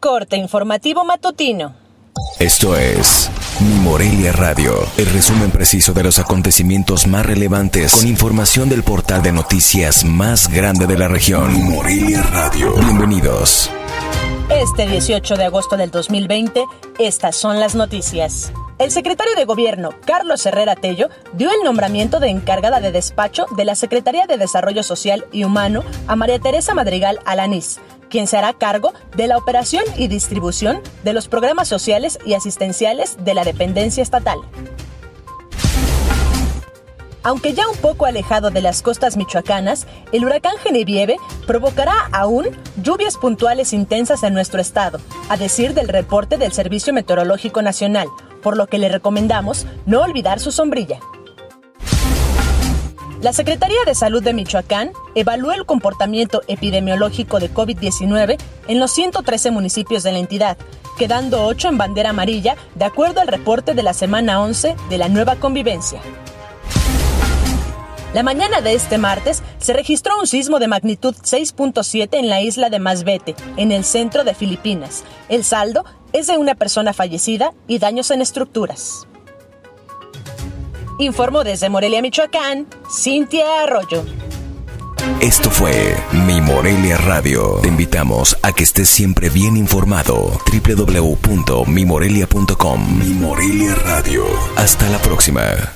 Corte informativo matutino. Esto es Mi Morelia Radio, el resumen preciso de los acontecimientos más relevantes con información del portal de noticias más grande de la región. Mi Morelia Radio. Bienvenidos. Este 18 de agosto del 2020, estas son las noticias. El secretario de Gobierno, Carlos Herrera Tello, dio el nombramiento de encargada de despacho de la Secretaría de Desarrollo Social y Humano a María Teresa Madrigal Alanís, quien se hará cargo de la operación y distribución de los programas sociales y asistenciales de la dependencia estatal. Aunque ya un poco alejado de las costas michoacanas, el huracán Genevieve provocará aún lluvias puntuales intensas en nuestro estado, a decir del reporte del Servicio Meteorológico Nacional, por lo que le recomendamos no olvidar su sombrilla. La Secretaría de Salud de Michoacán evaluó el comportamiento epidemiológico de COVID-19 en los 113 municipios de la entidad, quedando 8 en bandera amarilla, de acuerdo al reporte de la semana 11 de la nueva convivencia. La mañana de este martes se registró un sismo de magnitud 6.7 en la isla de Masbete, en el centro de Filipinas. El saldo es de una persona fallecida y daños en estructuras. Informó desde Morelia, Michoacán, Cintia Arroyo. Esto fue Mi Morelia Radio. Te invitamos a que estés siempre bien informado. www.mimorelia.com Mi Morelia Radio. Hasta la próxima.